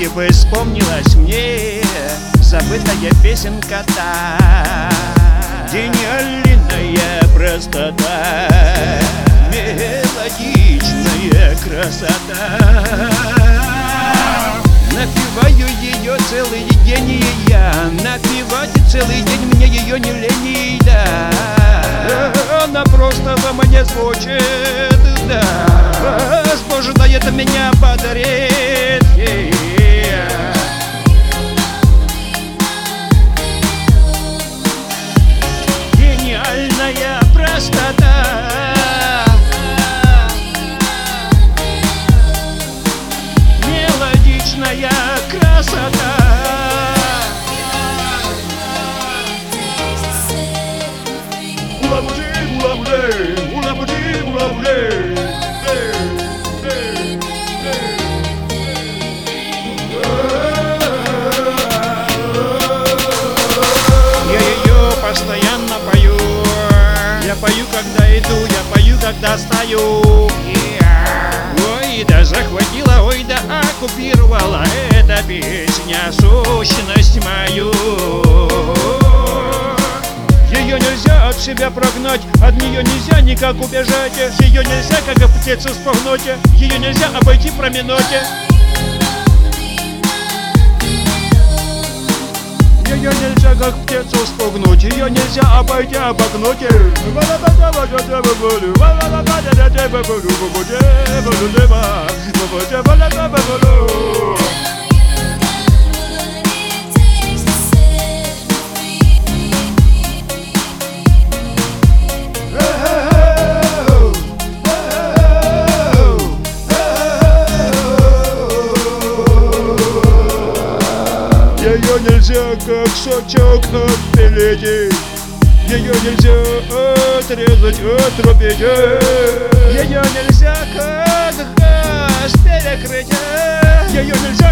Вроде бы вспомнилась мне забытая песенка та. Гениальная простота Мелодичная красота. Напиваю ее целый день и я Напивать целый день мне ее не лень, да. Она просто во мне звучит, да. Возможно, это меня подарит постоянно пою. Я пою, когда иду, я пою, когда стою. Ой, да захватила, ой, да оккупировала. Эта песня сущность мою от себя прогнать, от нее нельзя никак убежать. Ее нельзя как птицу спугнуть, ее нельзя обойти проминуть Ее нельзя как птицу спугнуть, ее нельзя обойти, обогнуть. Ее нельзя как сочок отпилить Ее нельзя отрезать, отрубить Ее нельзя как газ перекрыть. Ее нельзя